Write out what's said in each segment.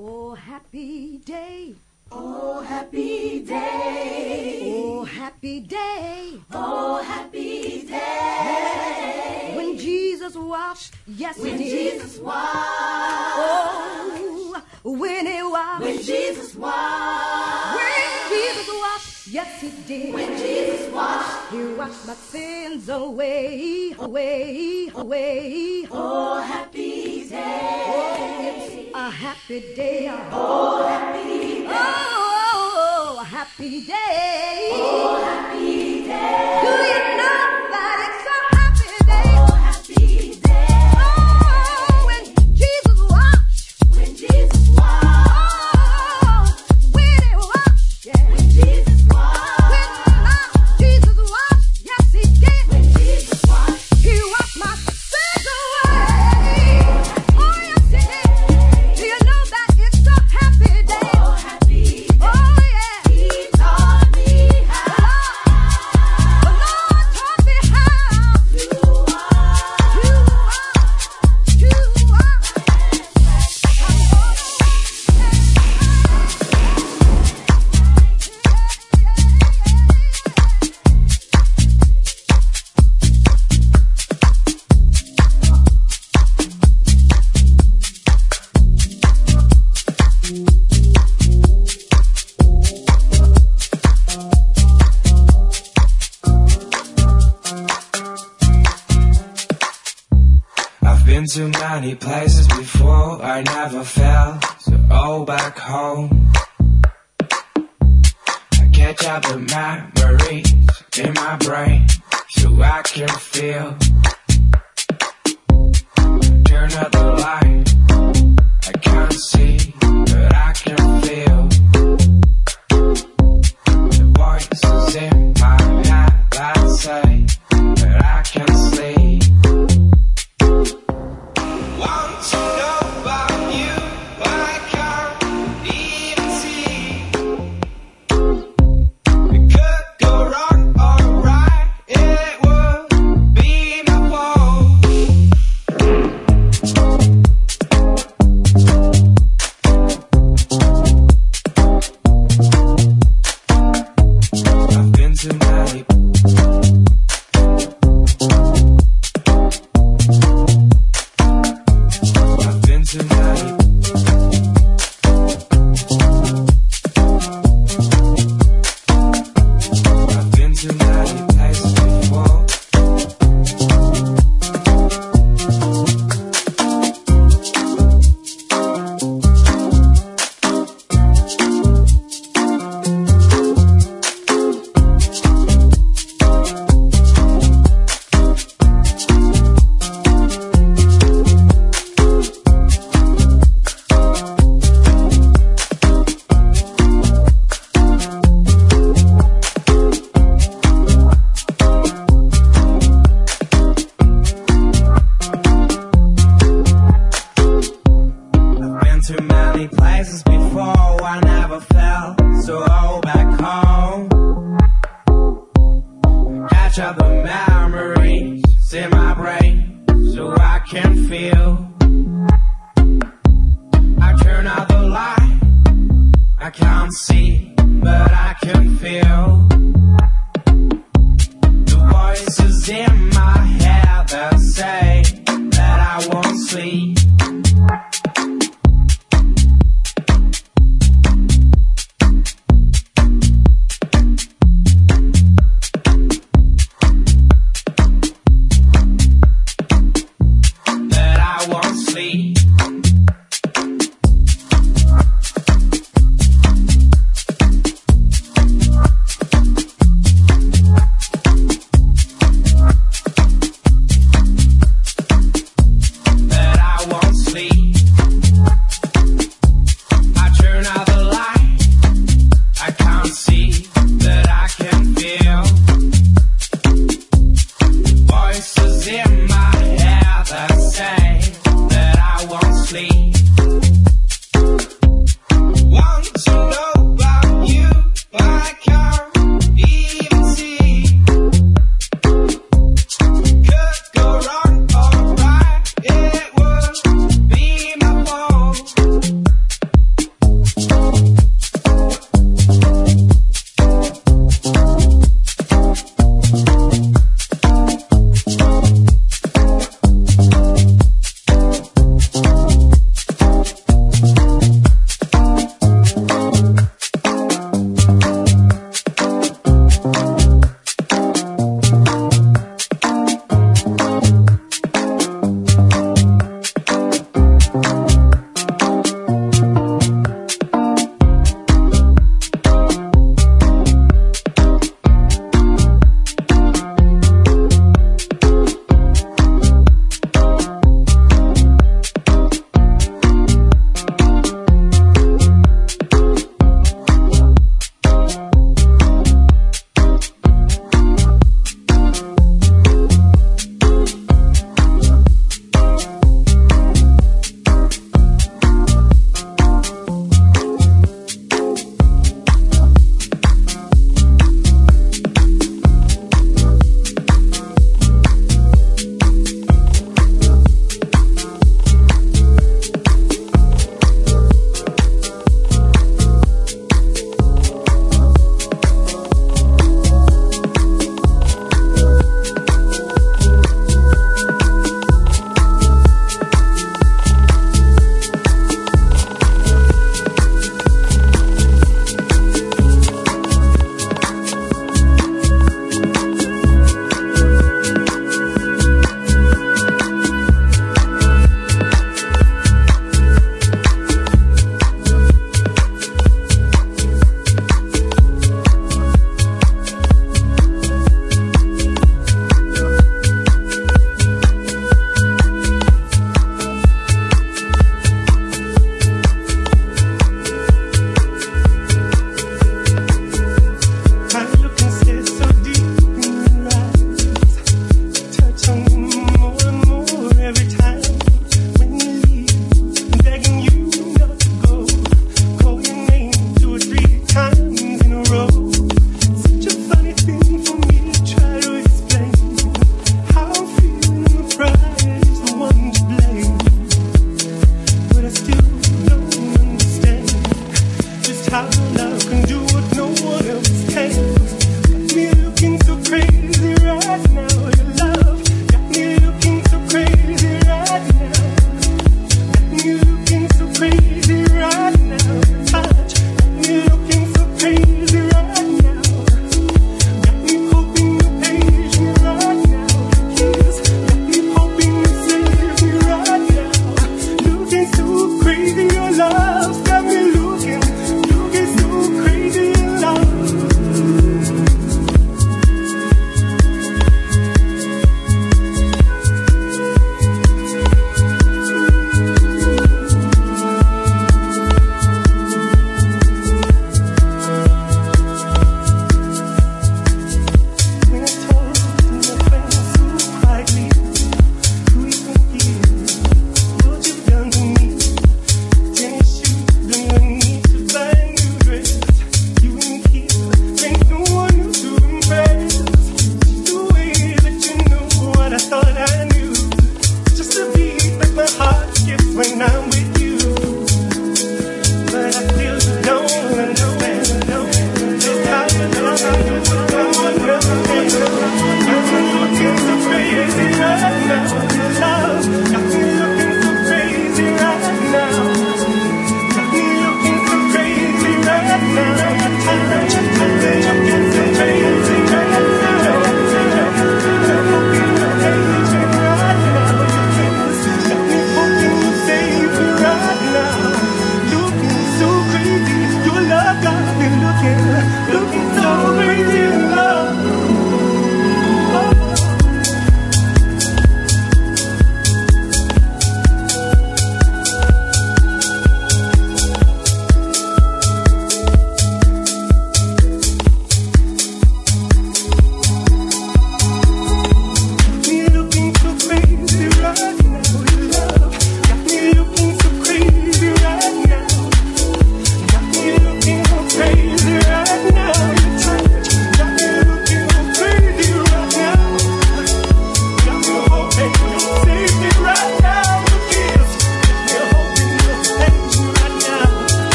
Oh, happy day. Oh, happy day. Oh, happy day. Oh, happy day. When Jesus washed, yes, when Jesus washed. Oh, when he washed. When Jesus washed. When Jesus washed, yes, he did. When Jesus washed, he washed my sins away, away, away. Oh, happy day a happy day. Oh, happy day. Oh, happy day. Oh, happy day. Good Play.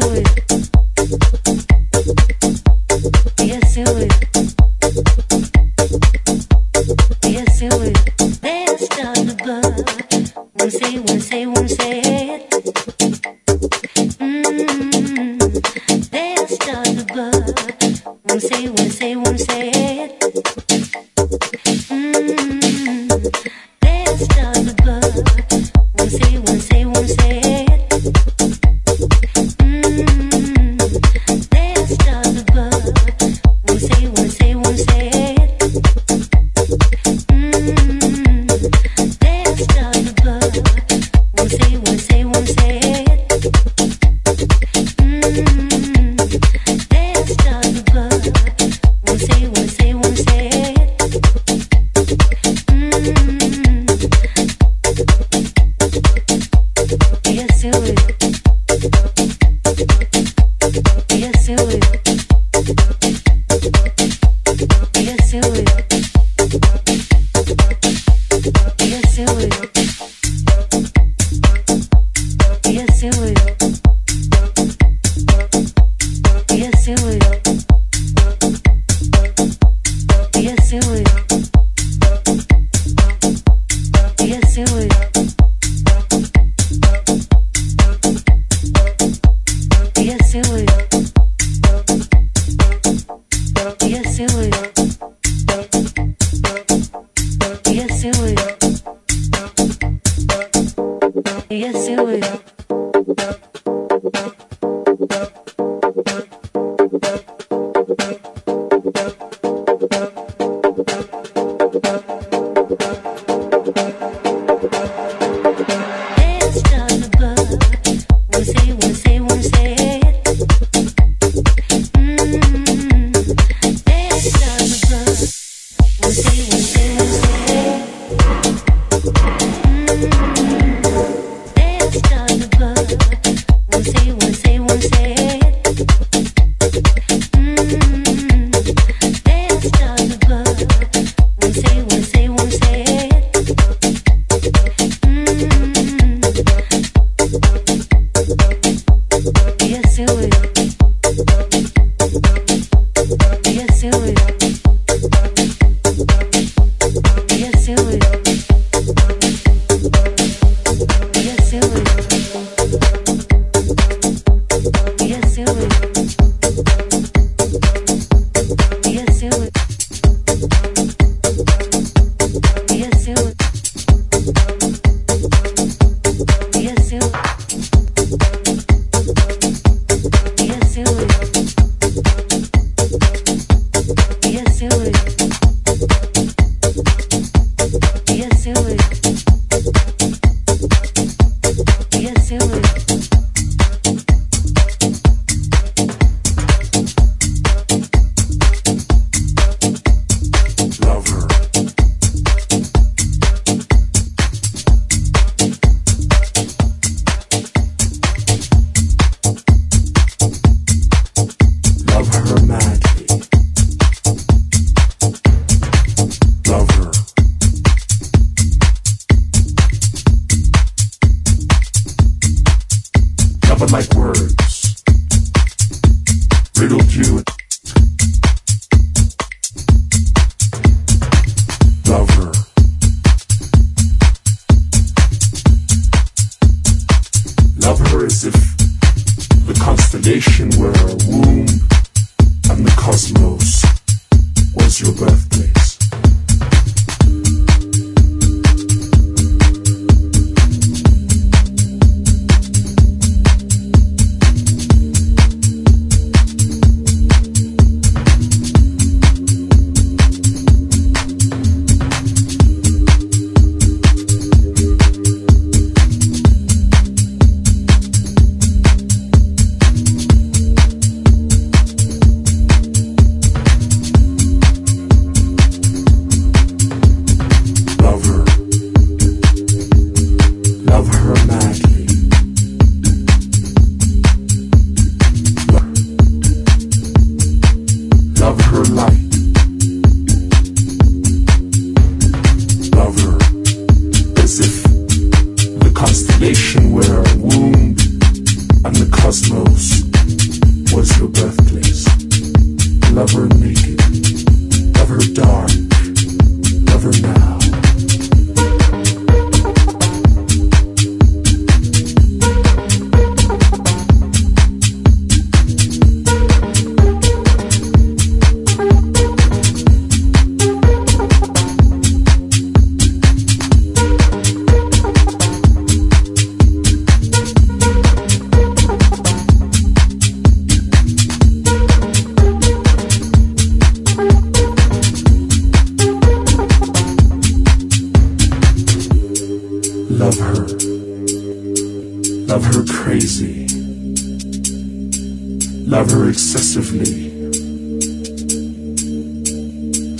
Thank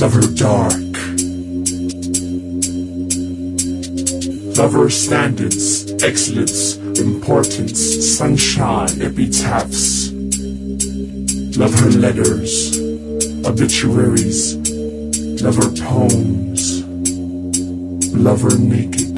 Lover dark. Lover standards, excellence, importance, sunshine, epitaphs. Lover letters, obituaries, lover poems, lover naked.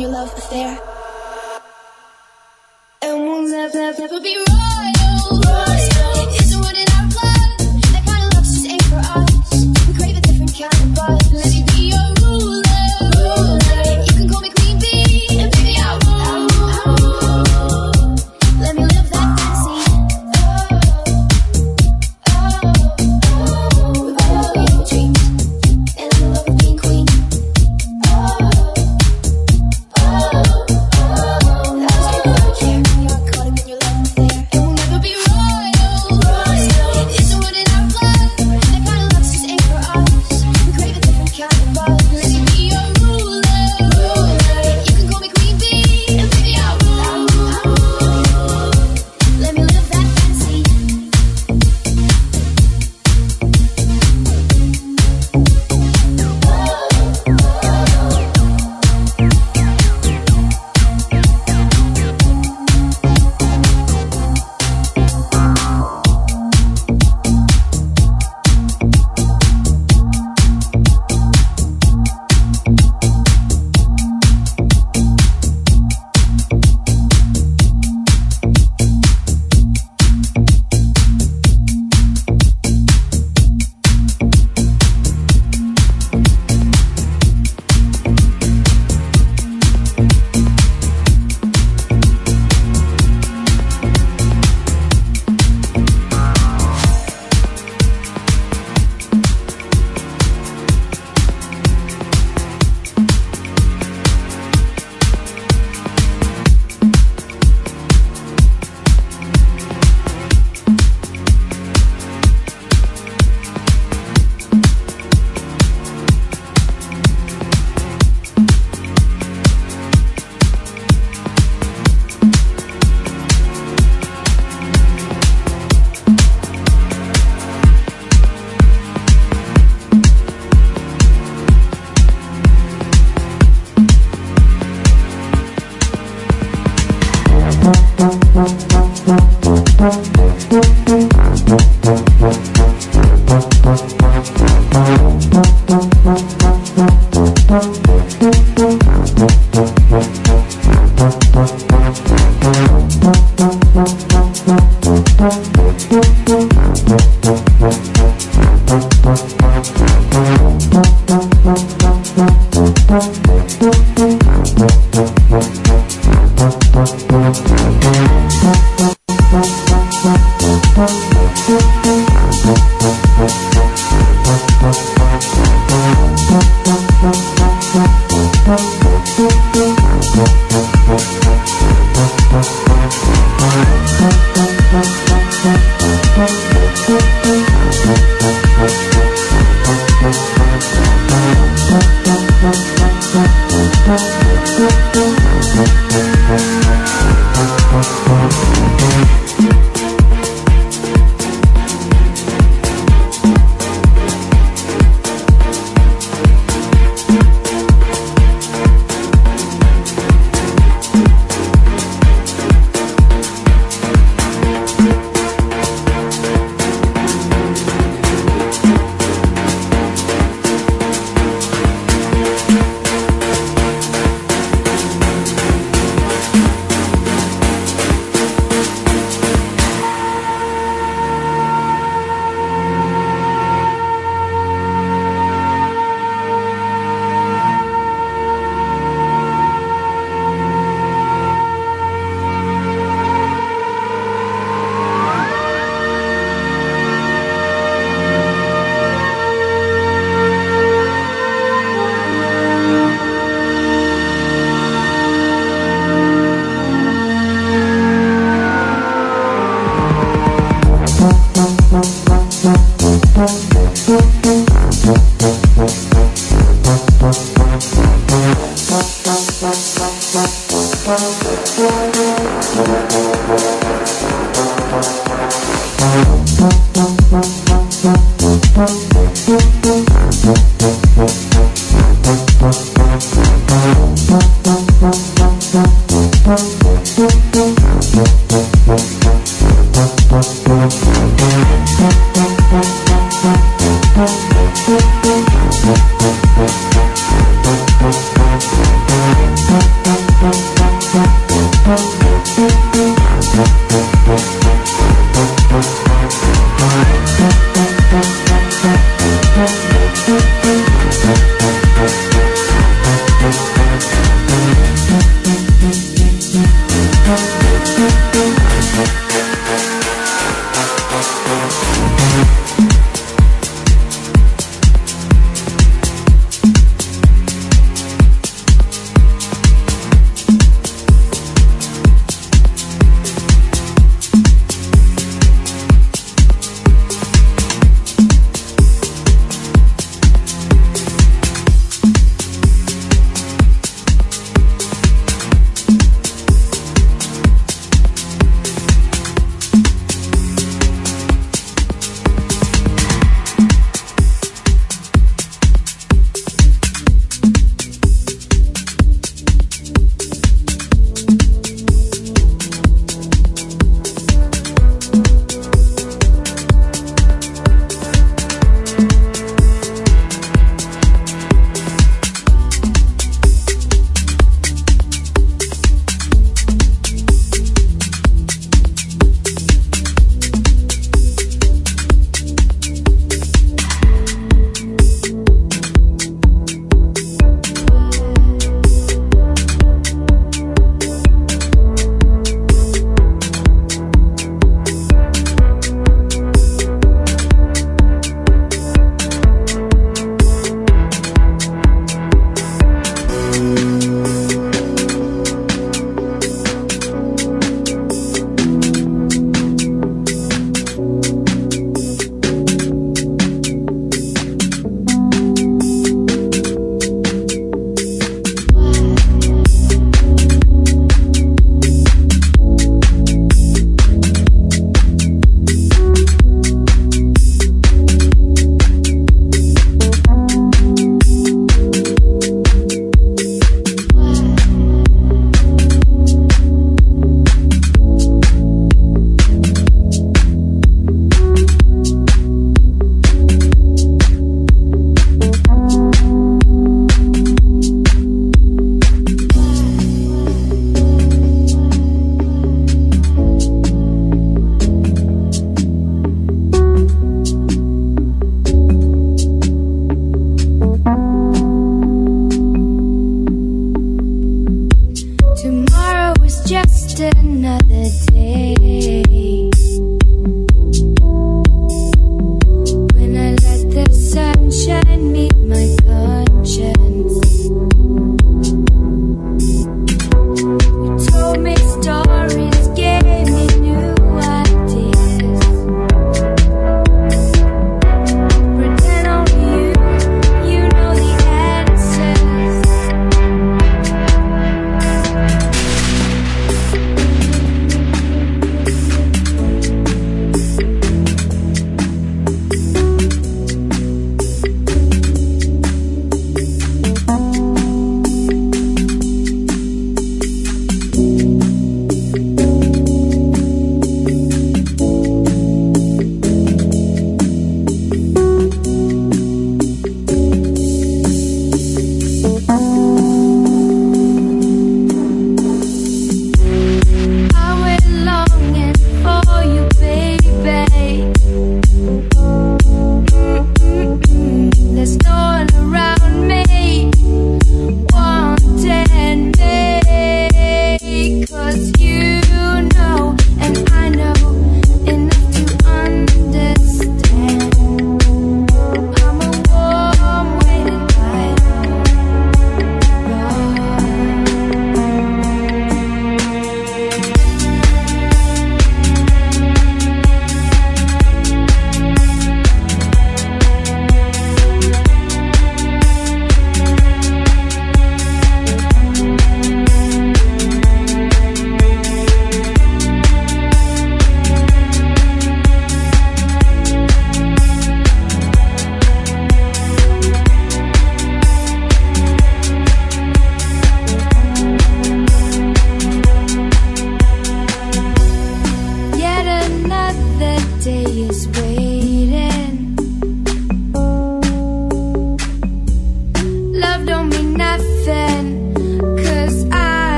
Your love affair. And we'll never, never, be royal.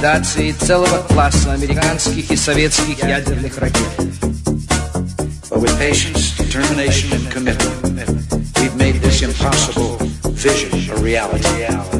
Ликвидации целого класса американских и советских ядерных ракет. But with patience, determination, and commitment, we've made this impossible vision a reality.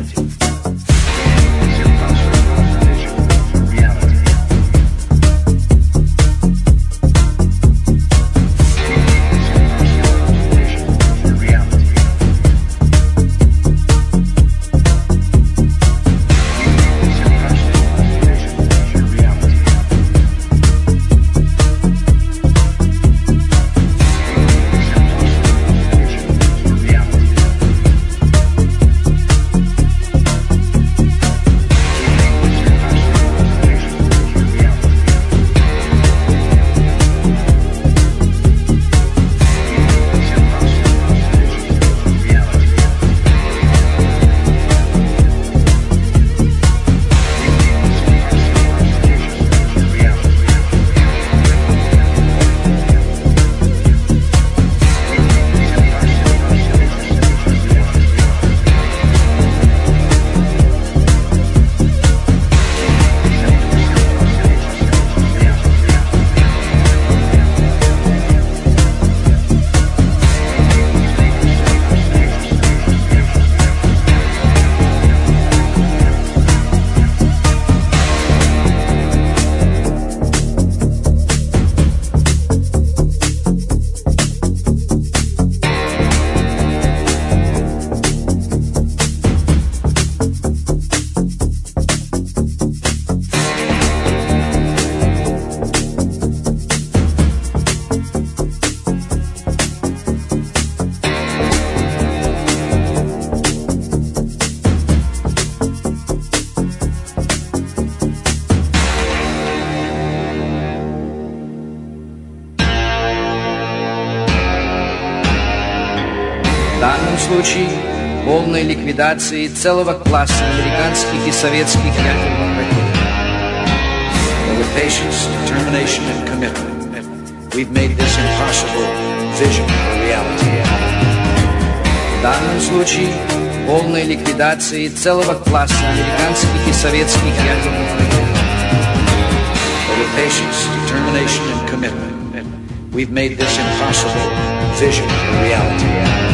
ликвидации целого класса американских и советских ядерных ракет. But with patience, determination, and commitment, we've made this impossible vision a reality. В данном случае полной ликвидации целого класса американских и советских ядерных ракет. But with patience, determination, and commitment, we've made this impossible vision a reality.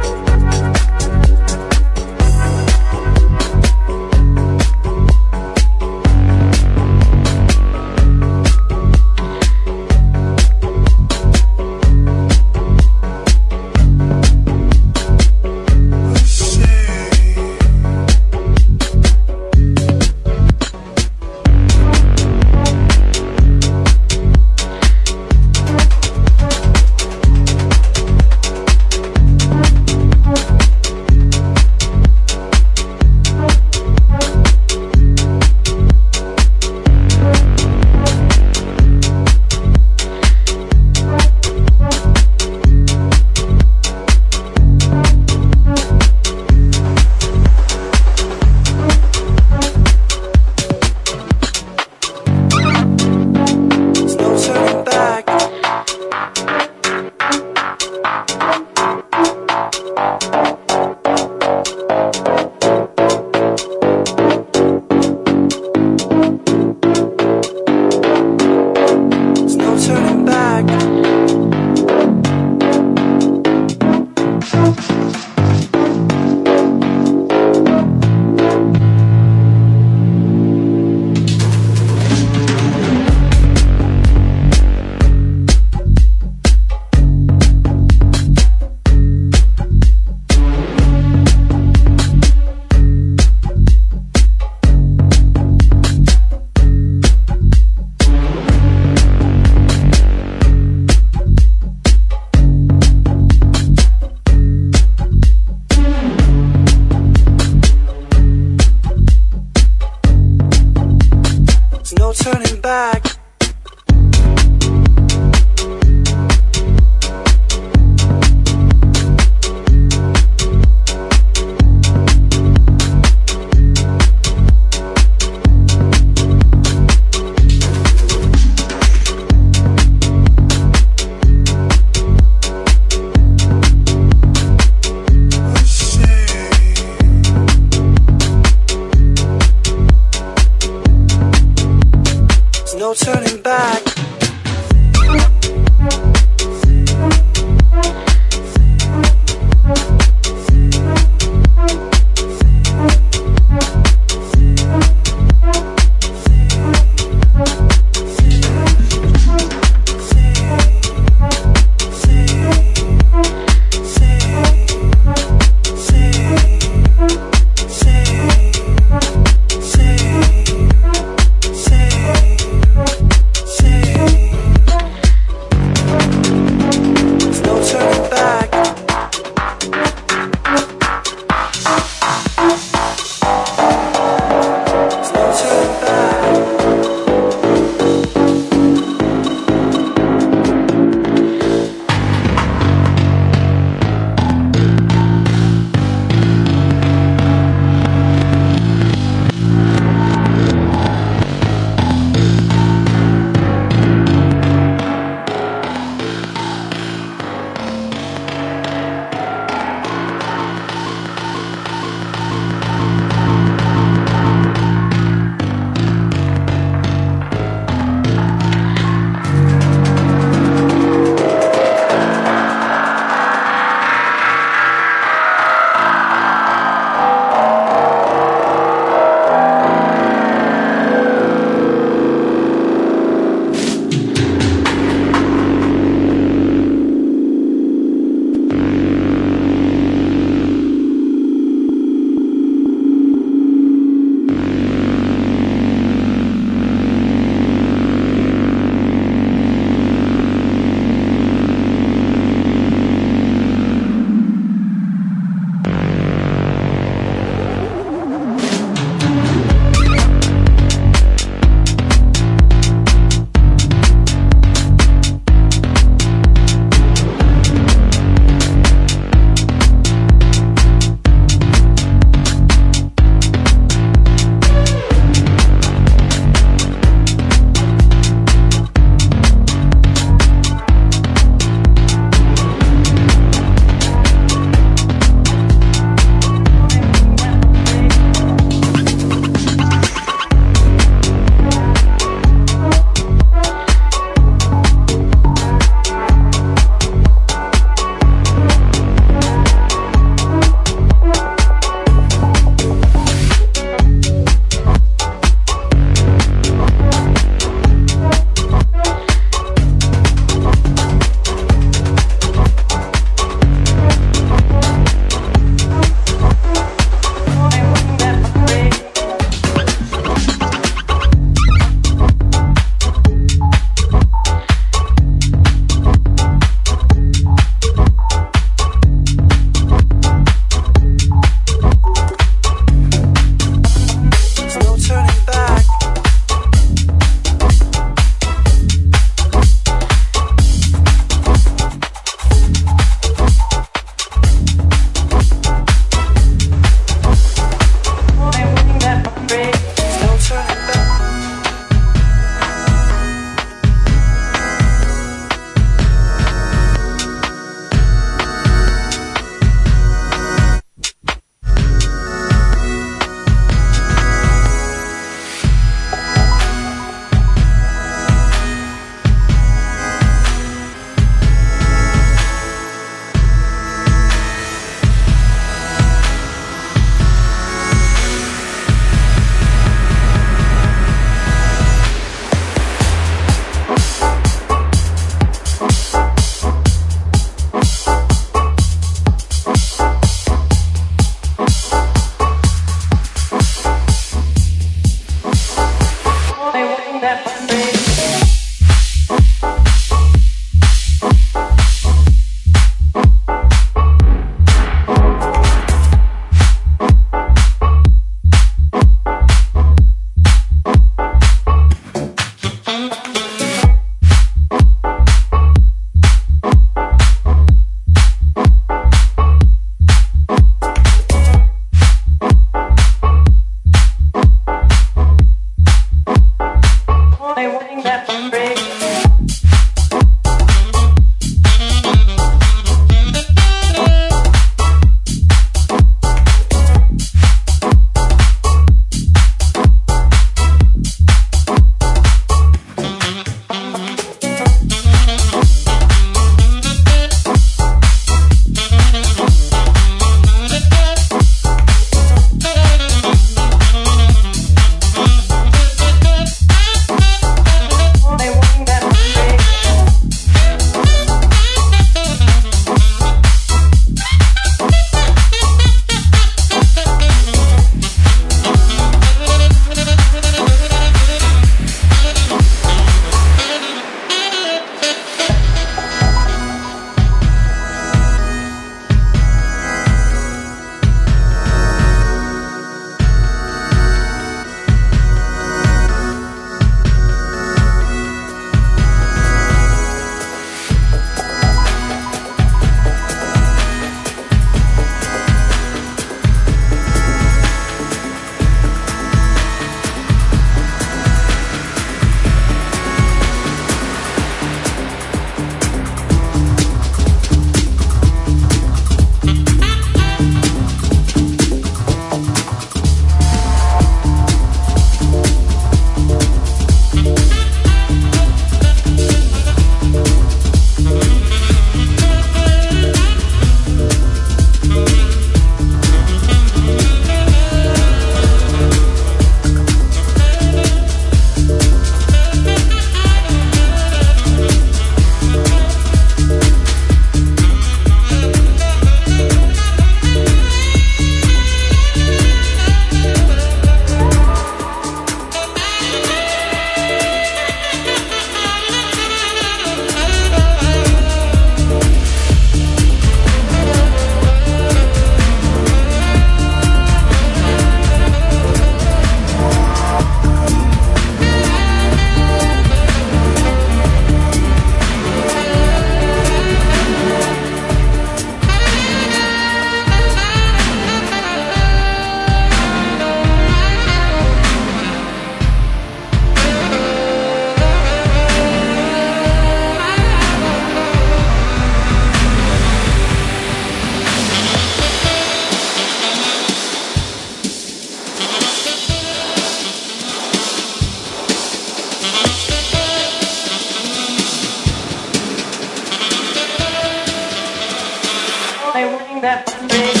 that thing.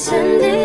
Send it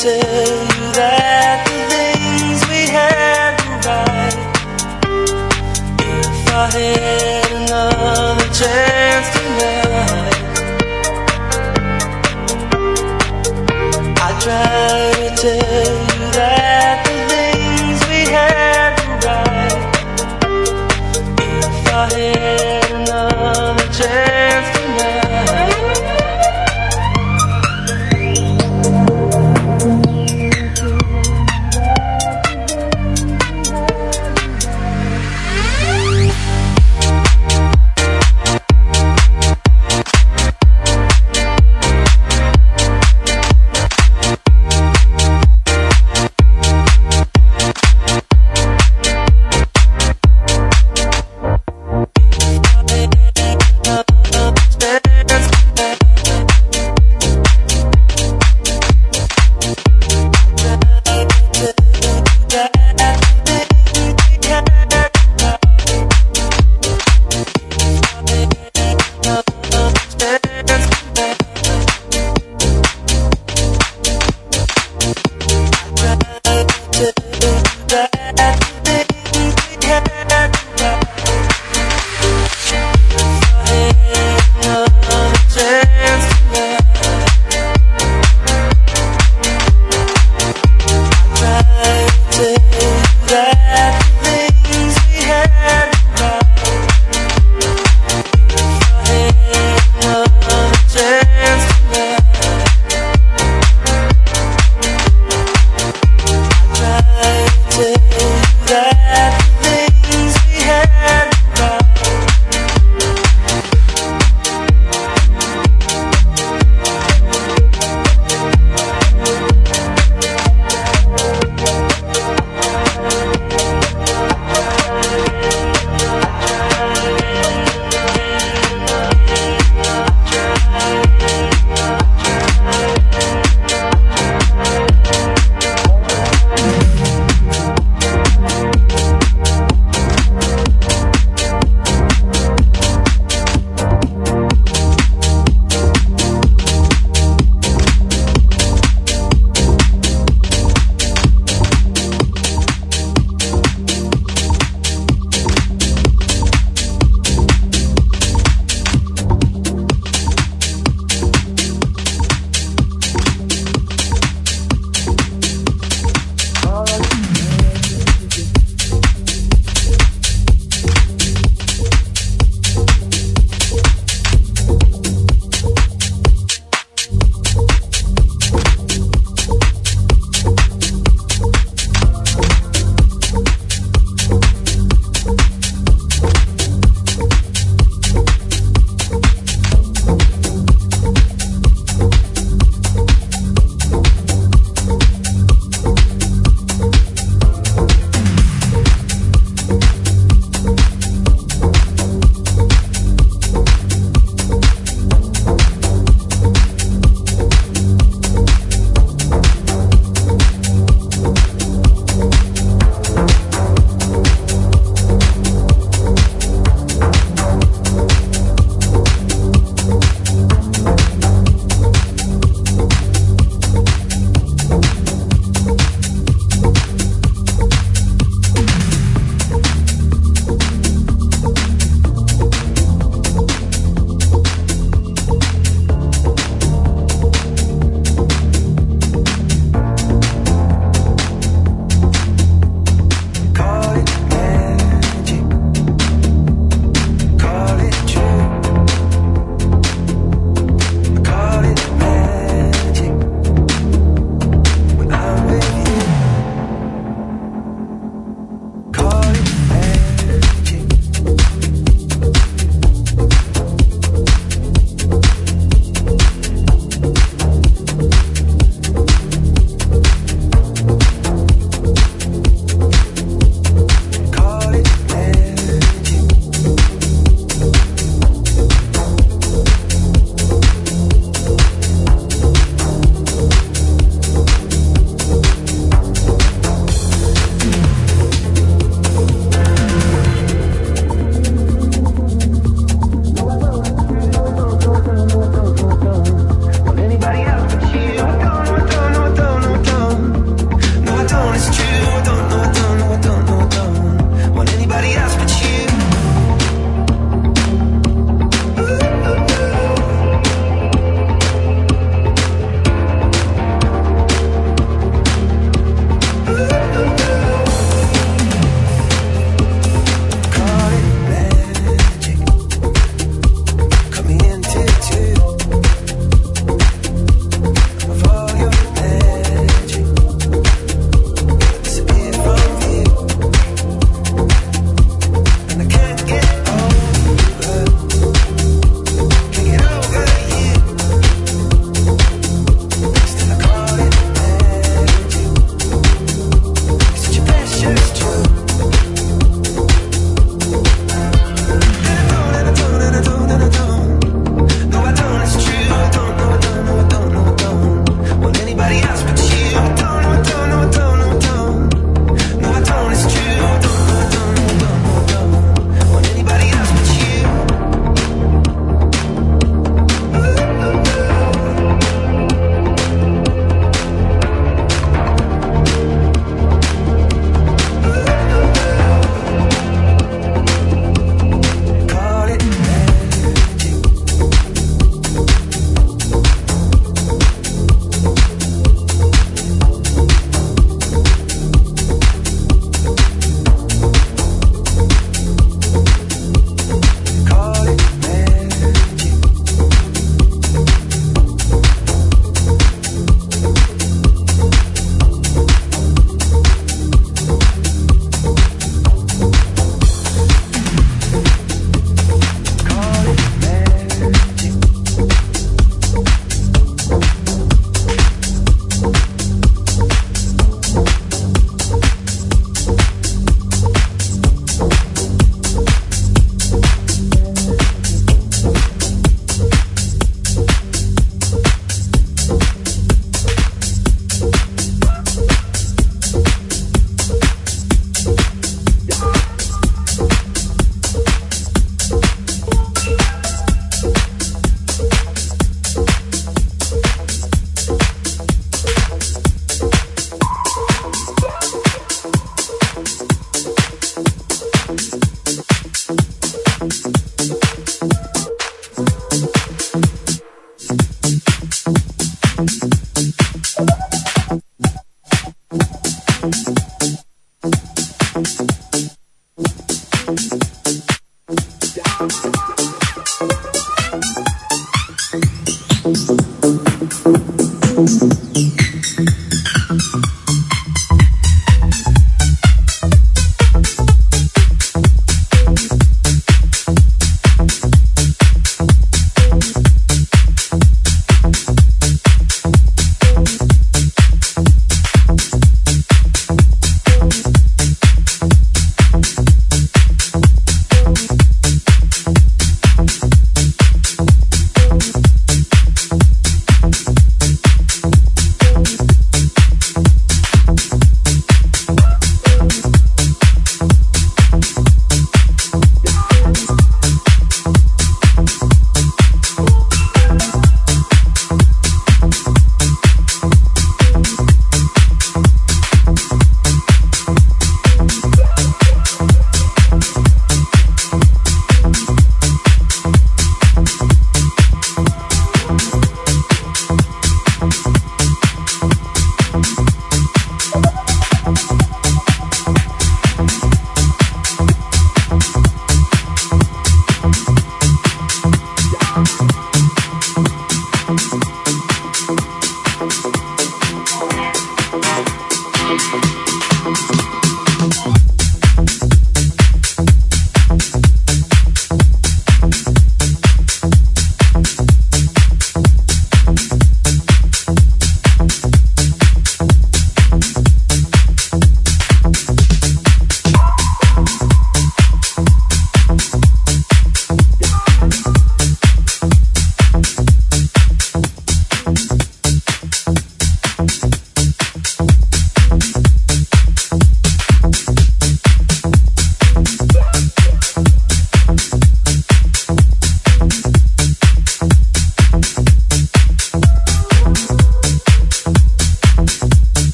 try